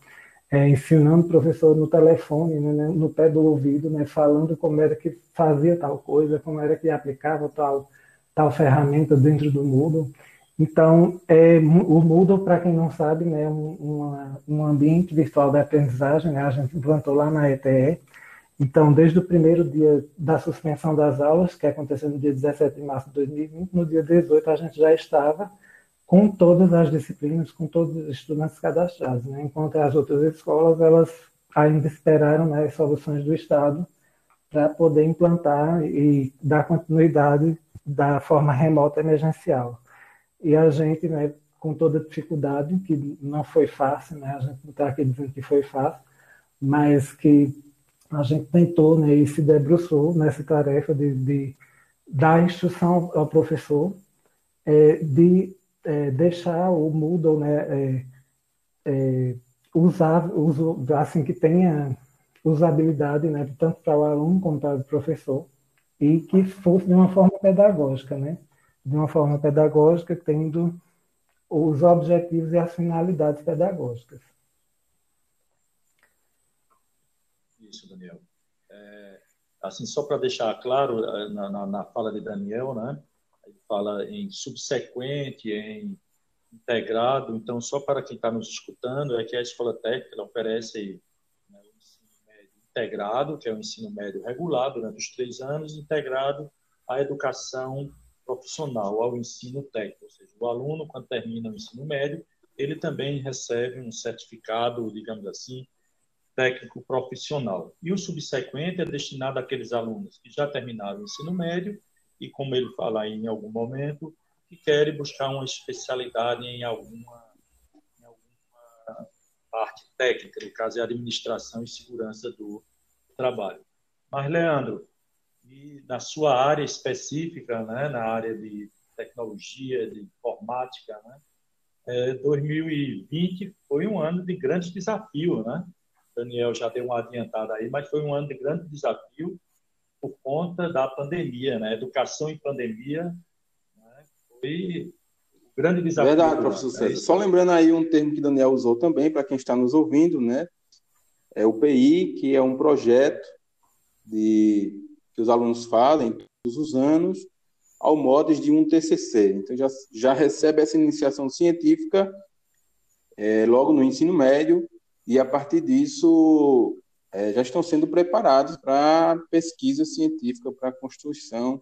Speaker 3: é, ensinando professor no telefone, né, no pé do ouvido, né, falando como era que fazia tal coisa, como era que aplicava tal, tal ferramenta dentro do Moodle. Então, é, o Moodle, para quem não sabe, né, é um, um ambiente virtual de aprendizagem, né, a gente implantou lá na ETE. Então, desde o primeiro dia da suspensão das aulas, que aconteceu no dia 17 de março de 2020, no dia 18 a gente já estava com todas as disciplinas, com todos os estudantes cadastrados, né, enquanto as outras escolas, elas ainda esperaram né, as soluções do Estado para poder implantar e dar continuidade da forma remota emergencial. E a gente, né, com toda dificuldade, que não foi fácil, né, a gente não está aqui dizendo que foi fácil, mas que a gente tentou né, e se debruçou nessa tarefa de, de dar instrução ao professor, é, de é, deixar o Moodle né, é, é usar, uso, assim que tenha usabilidade, né, tanto para o aluno como para o professor, e que fosse de uma forma pedagógica, né? De uma forma pedagógica, tendo os objetivos e as finalidades pedagógicas.
Speaker 1: Isso, Daniel. É, assim, só para deixar claro, é, na, na, na, fala de Daniel, né? Ele fala em subsequente, em integrado. Então, só para quem está nos escutando, é que a Escola Técnica oferece né, o ensino médio integrado, que é o ensino médio regular durante os três anos, integrado à educação profissional ao ensino técnico, ou seja, o aluno, quando termina o ensino médio, ele também recebe um certificado, digamos assim, técnico profissional. E o subsequente é destinado àqueles alunos que já terminaram o ensino médio e, como ele fala aí em algum momento, que querem buscar uma especialidade em alguma, em alguma parte técnica, no caso é administração e segurança do trabalho. Mas, Leandro, e na sua área específica, né, na área de tecnologia, de informática, né, é, 2020 foi um ano de grande desafio, né? Daniel já deu uma adiantada aí, mas foi um ano de grande desafio por conta da pandemia, né? Educação em pandemia né? foi grande desafio.
Speaker 2: Verdade, professor né? César. Só lembrando aí um termo que Daniel usou também, para quem está nos ouvindo, né? É o PI, que é um projeto de, que os alunos fazem todos os anos ao modo de um TCC. Então, já, já recebe essa iniciação científica é, logo no ensino médio, e a partir disso é, já estão sendo preparados para pesquisa científica, para construção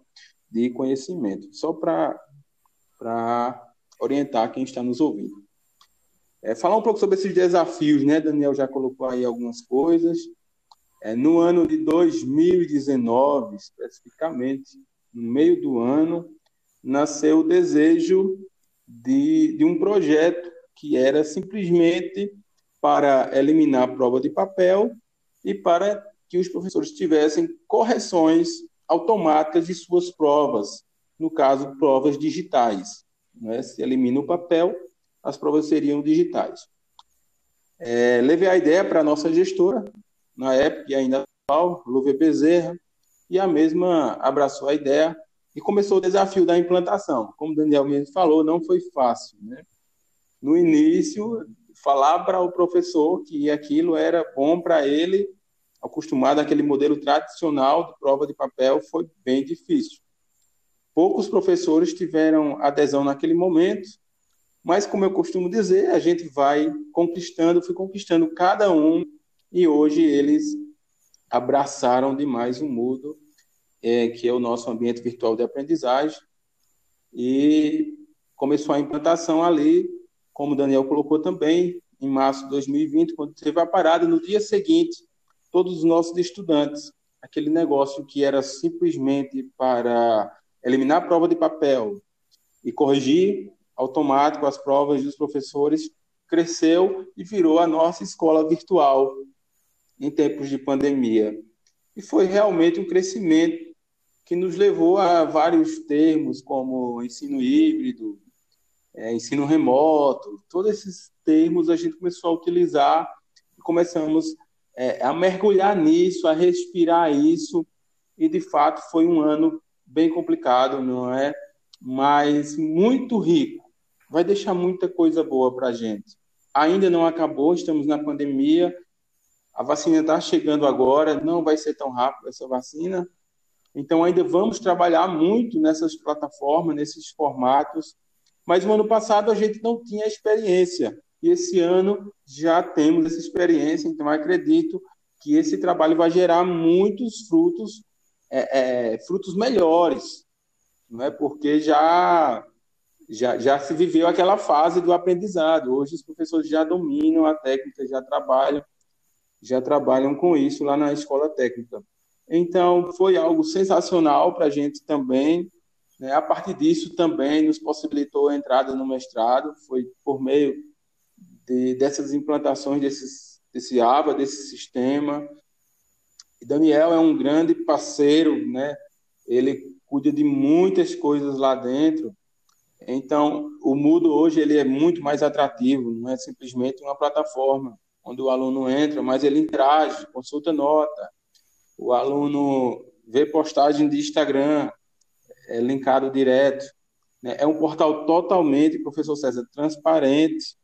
Speaker 2: de conhecimento. Só para orientar quem está nos ouvindo. É, falar um pouco sobre esses desafios, né? Daniel já colocou aí algumas coisas. É, no ano de 2019, especificamente, no meio do ano, nasceu o desejo de, de um projeto que era simplesmente para eliminar a prova de papel e para que os professores tivessem correções automáticas de suas provas, no caso, provas digitais. Né? Se elimina o papel, as provas seriam digitais. É, levei a ideia para a nossa gestora, na época, e ainda atual, Lúvia Bezerra, e a mesma abraçou a ideia e começou o desafio da implantação. Como o Daniel mesmo falou, não foi fácil. Né? No início, falar para o professor que aquilo era bom para ele, acostumado àquele modelo tradicional de prova de papel, foi bem difícil. Poucos professores tiveram adesão naquele momento, mas, como eu costumo dizer, a gente vai conquistando, fui conquistando cada um, e hoje eles abraçaram demais o Moodle, é, que é o nosso ambiente virtual de aprendizagem, e começou a implantação ali, como o Daniel colocou também, em março de 2020, quando teve a parada, no dia seguinte, todos os nossos estudantes, aquele negócio que era simplesmente para eliminar a prova de papel e corrigir automático as provas dos professores, cresceu e virou a nossa escola virtual, em tempos de pandemia. E foi realmente um crescimento que nos levou a vários termos, como ensino híbrido, é, ensino remoto, todos esses termos a gente começou a utilizar e começamos é, a mergulhar nisso, a respirar isso, e de fato foi um ano bem complicado, não é? Mas muito rico. Vai deixar muita coisa boa para a gente. Ainda não acabou, estamos na pandemia, a vacina está chegando agora, não vai ser tão rápido essa vacina. Então, ainda vamos trabalhar muito nessas plataformas, nesses formatos. Mas no ano passado a gente não tinha experiência. E esse ano já temos essa experiência. Então, acredito que esse trabalho vai gerar muitos frutos, é, é, frutos melhores. Não é? Porque já, já, já se viveu aquela fase do aprendizado. Hoje os professores já dominam a técnica, já trabalham já trabalham com isso lá na escola técnica. Então, foi algo sensacional para a gente também. Né? A partir disso, também nos possibilitou a entrada no mestrado, foi por meio de, dessas implantações desses, desse ABA, desse sistema. E Daniel é um grande parceiro, né? ele cuida de muitas coisas lá dentro. Então, o Mudo hoje ele é muito mais atrativo, não é simplesmente uma plataforma onde o aluno entra, mas ele interage, consulta nota, o aluno vê postagem de Instagram, é linkado direto. Né? É um portal totalmente, professor César, transparente,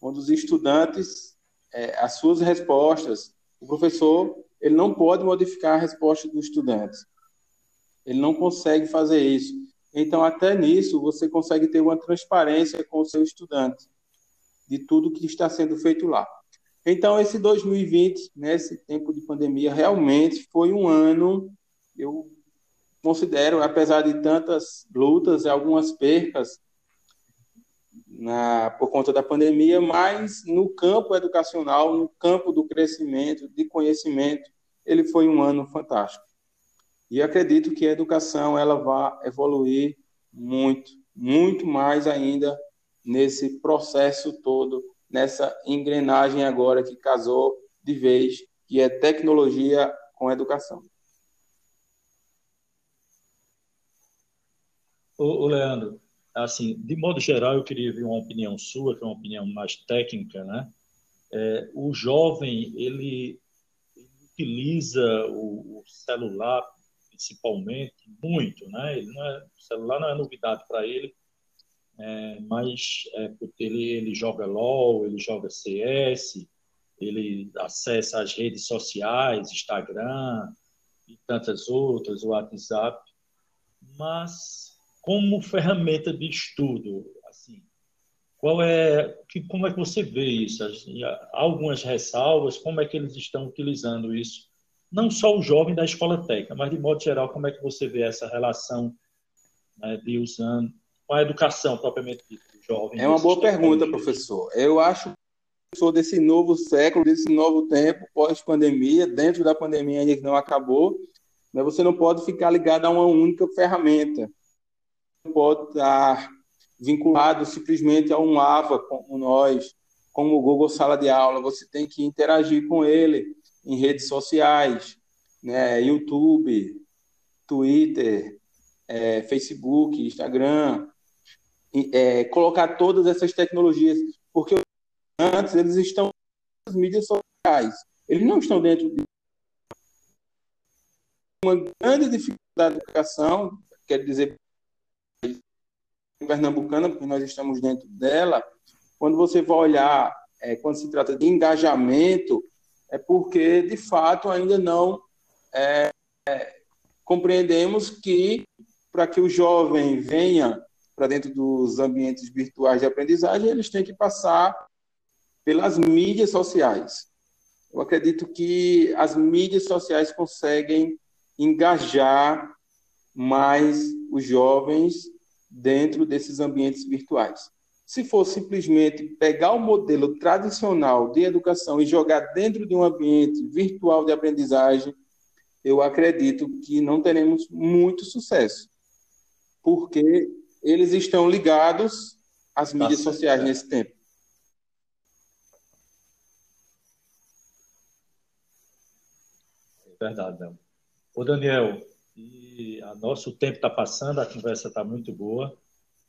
Speaker 2: onde os estudantes, é, as suas respostas, o professor ele não pode modificar a resposta do estudante. Ele não consegue fazer isso. Então, até nisso, você consegue ter uma transparência com o seu estudante de tudo que está sendo feito lá. Então, esse 2020, nesse né, tempo de pandemia, realmente foi um ano, eu considero, apesar de tantas lutas e algumas percas na, por conta da pandemia, mas no campo educacional, no campo do crescimento, de conhecimento, ele foi um ano fantástico. E acredito que a educação ela vai evoluir muito, muito mais ainda nesse processo todo nessa engrenagem agora que casou de vez, que é tecnologia com educação.
Speaker 1: ô, Leandro, assim, de modo geral, eu queria ver uma opinião sua, que é uma opinião mais técnica, né? É, o jovem, ele, ele utiliza o, o, celular, principalmente, muito, né? Ele não é, o celular não é novidade para ele, é, mas é, ele, ele joga LOL, ele joga CS, ele acessa as redes sociais, Instagram e tantas outras, o WhatsApp, mas como ferramenta de estudo, assim, qual é, que, como é que você vê isso? Há algumas ressalvas, como é que eles estão utilizando isso? Não só o jovem da escola técnica, mas de modo geral, como é que você vê essa relação né, de usando com a educação propriamente dita, jovem?
Speaker 2: É uma boa pergunta, professor. Eu acho sou desse novo século, desse novo tempo, pós-pandemia, dentro da pandemia ainda que não acabou, mas você não pode ficar ligado a uma única ferramenta. Não pode estar vinculado simplesmente a um AVA como nós, como o Google Sala de Aula. Você tem que interagir com ele em redes sociais, né, YouTube, Twitter, é, Facebook, Instagram, é, colocar todas essas tecnologias, porque antes eles estão nas mídias sociais, eles não estão dentro de uma grande dificuldade da educação, quer dizer, pernambucana, porque nós estamos dentro dela, quando você vai olhar, é, quando se trata de engajamento, é porque, de fato, ainda não é, é, compreendemos que, para que o jovem venha para dentro dos ambientes virtuais de aprendizagem, eles têm que passar pelas mídias sociais. Eu acredito que as mídias sociais conseguem engajar mais os jovens dentro desses ambientes virtuais. Se for simplesmente pegar o modelo tradicional de educação e jogar dentro de um ambiente virtual de aprendizagem, eu acredito que não teremos muito sucesso, porque eles estão ligados às mídias sociais nesse tempo.
Speaker 1: Verdade, Daniel. Ô, Daniel, e a nosso tempo está passando, a conversa está muito boa.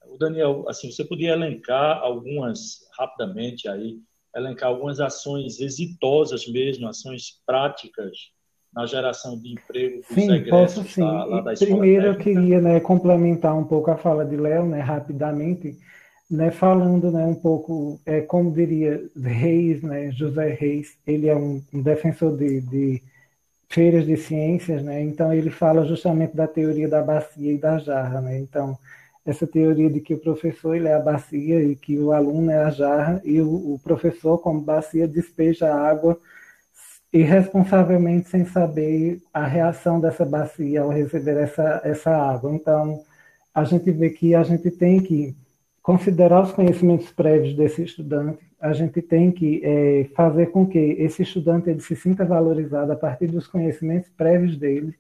Speaker 1: O Daniel, assim, você podia elencar algumas, rapidamente aí, elencar algumas ações exitosas mesmo, ações práticas na geração de emprego dos
Speaker 3: sim, posso, sim. Da, lá da Primeiro técnica. eu queria né, complementar um pouco a fala de Léo, né, rapidamente, né, falando né, um pouco, é, como diria Reis, né, José Reis, ele é um, um defensor de, de feiras de ciências, né? Então ele fala justamente da teoria da bacia e da jarra, né? Então essa teoria de que o professor ele é a bacia e que o aluno é a jarra e o, o professor como bacia despeja a água irresponsavelmente sem saber a reação dessa bacia ao receber essa essa água. Então a gente vê que a gente tem que considerar os conhecimentos prévios desse estudante, a gente tem que é, fazer com que esse estudante ele se sinta valorizado a partir dos conhecimentos prévios dele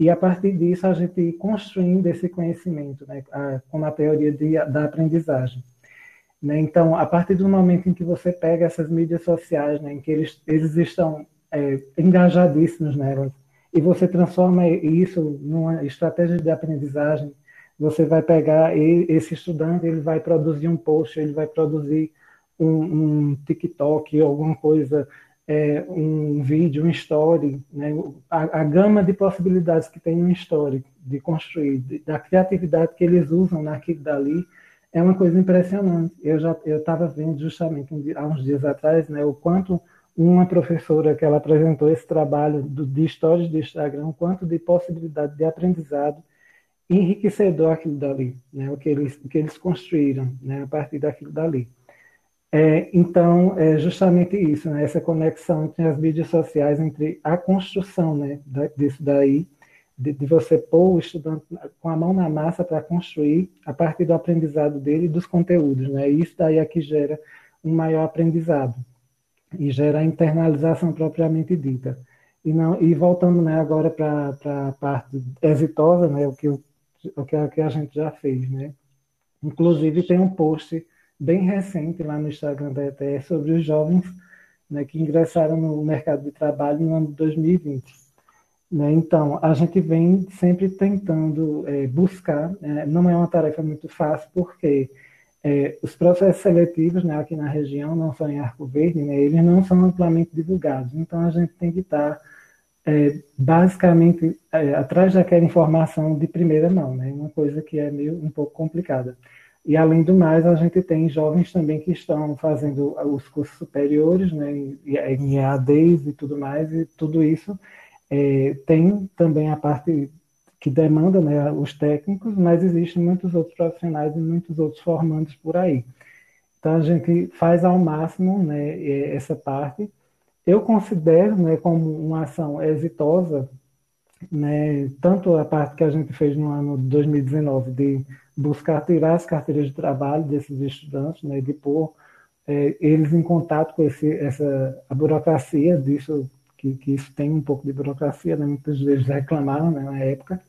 Speaker 3: e a partir disso a gente ir construindo esse conhecimento, né, a, com a teoria de, da aprendizagem. Né? Então, a partir do momento em que você pega essas mídias sociais, né, em que eles, eles estão é, engajadíssimos nelas, e você transforma isso numa estratégia de aprendizagem, você vai pegar esse estudante, ele vai produzir um post, ele vai produzir um, um TikTok, alguma coisa, é, um vídeo, um story, né? a, a, gama de possibilidades que tem um story de construir, de, da criatividade que eles usam naquilo dali, é uma coisa impressionante. Eu já eu estava vendo justamente há uns dias atrás, né, o quanto uma professora que ela apresentou esse trabalho do, de stories do Instagram, quanto de possibilidade de aprendizado enriquecedor aquilo dali, né, o que eles o que eles construíram, né, a partir daquilo dali. É, então, é justamente isso, né? essa conexão entre as mídias sociais, entre a construção né, disso daí, de, de, você pôr o estudante com a mão na massa para construir a partir do aprendizado dele e dos conteúdos. Né? E isso daí é que gera um maior aprendizado e gera a internalização propriamente dita. E, não, e voltando né, agora para a parte exitosa, né, o, que, o, que, que a gente já fez. Né? Inclusive, tem um post bem recente lá no Instagram da ETE sobre os jovens né, que ingressaram no mercado de trabalho no ano de 2020. Né? Então, a gente vem sempre tentando é, buscar, é, não é uma tarefa muito fácil, porque é, os processos seletivos né, aqui na região, não só em Arco Verde, né, eles não são amplamente divulgados. Então, a gente tem que estar é, basicamente é, atrás daquela informação de primeira mão, né, uma coisa que é meio um pouco complicada. E, além do mais, a gente tem jovens também que estão fazendo os cursos superiores, né, em EADs e tudo mais, e tudo isso é, tem também a parte que demanda né, os técnicos, mas existem muitos outros profissionais e muitos outros formandos por aí. Então, a gente faz ao máximo né, essa parte. Eu considero né, como uma ação exitosa, né, tanto a parte que a gente fez no ano de 2019 de buscar tirar as carteiras de trabalho desses estudantes, né, de pôr é, eles em contato com esse, essa, a burocracia disso que, que isso tem um pouco de burocracia, né? muitas vezes reclamaram né, na época,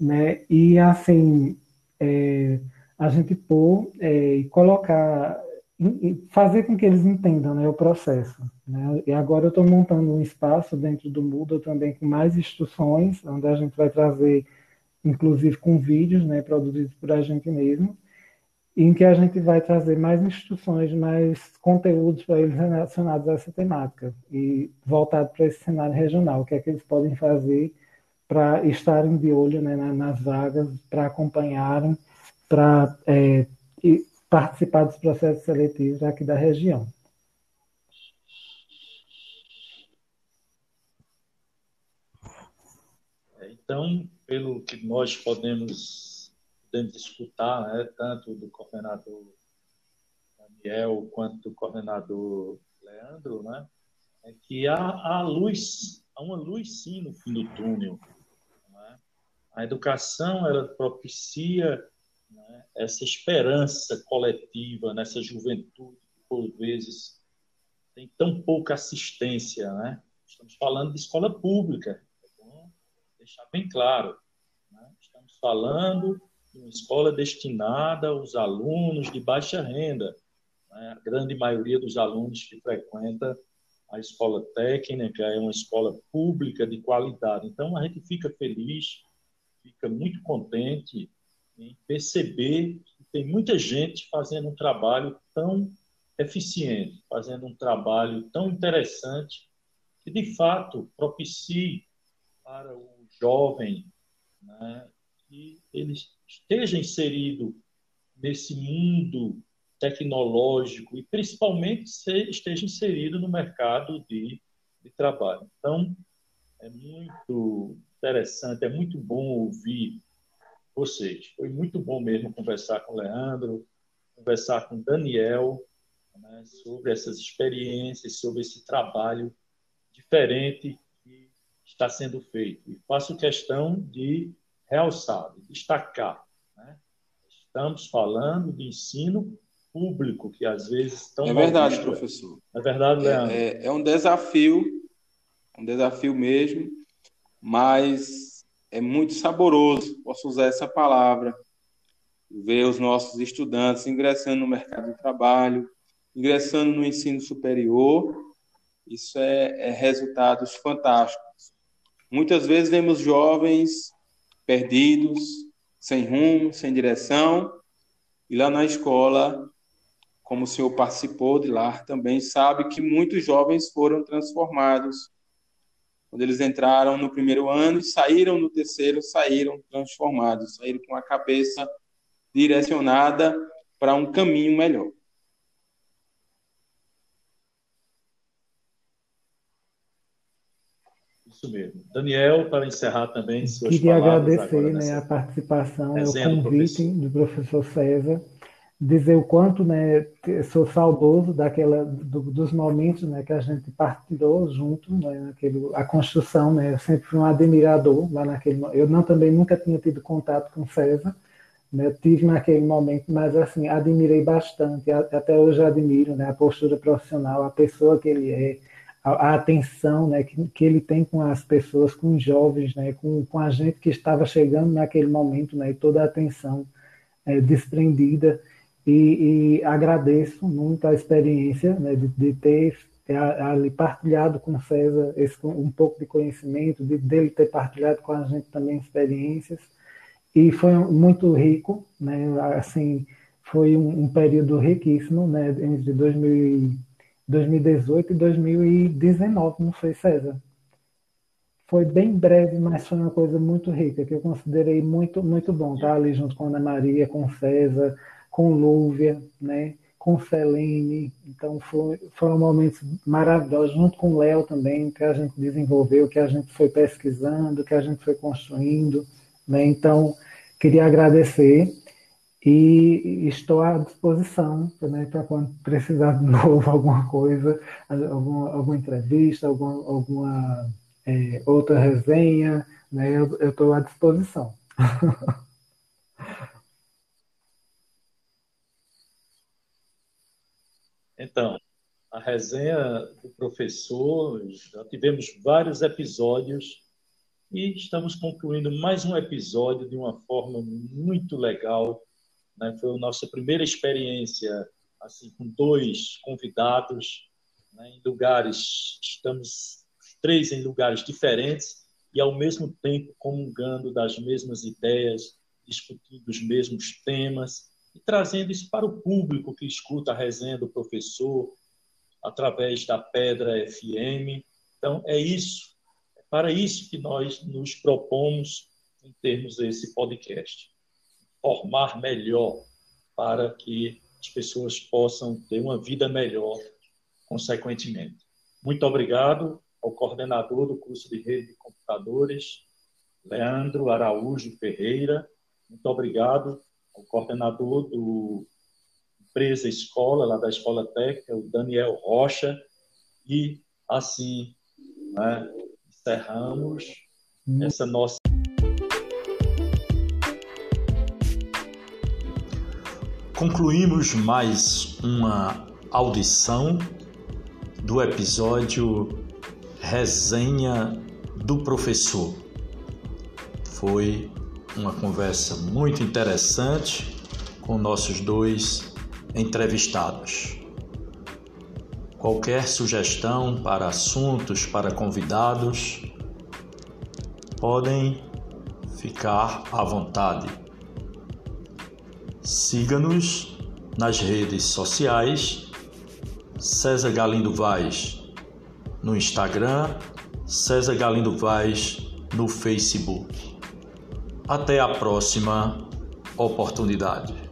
Speaker 3: né? e assim, é, a gente pôr é, e colocar, fazer com que eles entendam né, o processo. Né? E agora eu estou montando um espaço dentro do Moodle também com mais instruções, onde a gente vai trazer, inclusive com vídeos né, produzidos por a gente mesmo, em que a gente vai trazer mais instruções, mais conteúdos para eles relacionados a essa temática e voltado para esse cenário regional, o que é que eles podem fazer para estarem de olho né, nas vagas, para acompanharem, para é, participar dos processos seletivos aqui da região.
Speaker 1: Então, pelo que nós podemos podemos escutar, né, tanto do coordenador Daniel quanto do coordenador Leandro, né, é que há, há luz, há uma luz sim no fim do túnel. A educação ela propicia né, essa esperança coletiva nessa juventude que por vezes tem tão pouca assistência, né? Estamos falando de escola pública, é bom deixar bem claro. Né? Estamos falando uma escola destinada aos alunos de baixa renda. Né? A grande maioria dos alunos que frequenta a escola técnica é uma escola pública de qualidade. Então, a gente fica feliz, fica muito contente em perceber que tem muita gente fazendo um trabalho tão eficiente, fazendo um trabalho tão interessante, que de fato propicie para o jovem né, que eles esteja inserido nesse mundo tecnológico e principalmente esteja inserido no mercado de, de trabalho. Então, é muito interessante, é muito bom ouvir vocês. Foi muito bom mesmo conversar com o Leandro, conversar com o Daniel né, sobre essas experiências, sobre esse trabalho diferente que está sendo feito. E faço questão de realçar, destacar. Né? Estamos falando de ensino público, que às vezes tão
Speaker 2: É verdade, professor.
Speaker 1: É verdade, Leandro.
Speaker 2: É, é, é um desafio, um desafio mesmo, mas é muito saboroso, posso usar essa palavra, ver os nossos estudantes ingressando no mercado de trabalho, ingressando no ensino superior, isso é, é resultados fantásticos. Muitas vezes vemos jovens perdidos, sem rumo, sem direção. E lá na escola, como o senhor participou de lá, também sabe que muitos jovens foram transformados. Quando eles entraram no primeiro ano e saíram no terceiro, saíram transformados, saíram com a cabeça direcionada para um caminho melhor.
Speaker 1: Isso mesmo. Daniel, para encerrar também suas
Speaker 3: Queria agradecer né, a participação e o convite professor. do professor César, dizer o quanto né, sou saudoso daquela, do, dos momentos né, que a gente partilhou junto, né, naquele, a construção, né, eu sempre fui um admirador lá naquele Eu não, também nunca tinha tido contato com César, né, tive naquele momento, mas assim, admirei bastante, até hoje admiro né, a postura profissional, a pessoa que ele é, a, a atenção né, que, que, ele tem com as pessoas, com os jovens, né, com, com a gente que estava chegando naquele momento, né, e toda a atenção é, desprendida. E, e, agradeço muito a experiência né, de, de, ter ali partilhado com César esse, um pouco de conhecimento, de, dele ter partilhado com a gente também experiências, e foi muito rico, né? Assim, foi um, um período riquíssimo, né? Entre 2000, 2018 e 2019, não foi, César? Foi bem breve, mas foi uma coisa muito rica, que eu considerei muito, muito bom estar ali junto com Ana Maria, com César, com Lúvia, né? com Selene. Então foi, foram momentos maravilhosos, junto com o Léo também, que a gente desenvolveu, que a gente foi pesquisando, que a gente foi construindo. Né? Então, queria agradecer e estou à disposição né, para quando precisar de novo alguma coisa, alguma, alguma entrevista, alguma, alguma é, outra resenha, né, eu estou à disposição.
Speaker 1: Então, a resenha do professor, já tivemos vários episódios e estamos concluindo mais um episódio de uma forma muito legal. Né? Foi a nossa primeira experiência assim com dois convidados né? em lugares, estamos três em lugares diferentes e ao mesmo tempo comungando das mesmas ideias, discutindo os mesmos temas e trazendo isso para o público que escuta a resenha do professor através da Pedra FM. Então, é isso, é para isso que nós nos propomos em termos desse podcast. Formar melhor para que as pessoas possam ter uma vida melhor, consequentemente. Muito obrigado ao coordenador do curso de rede de computadores, Leandro Araújo Ferreira. Muito obrigado o coordenador do empresa escola, lá da Escola Técnica, o Daniel Rocha, e assim né, encerramos hum. essa nossa. Concluímos mais uma audição do episódio Resenha do Professor. Foi uma conversa muito interessante com nossos dois entrevistados. Qualquer sugestão para assuntos, para convidados, podem ficar à vontade. Siga-nos nas redes sociais César Galindo Vaz no Instagram, César Galindo Vaz no Facebook. Até a próxima oportunidade.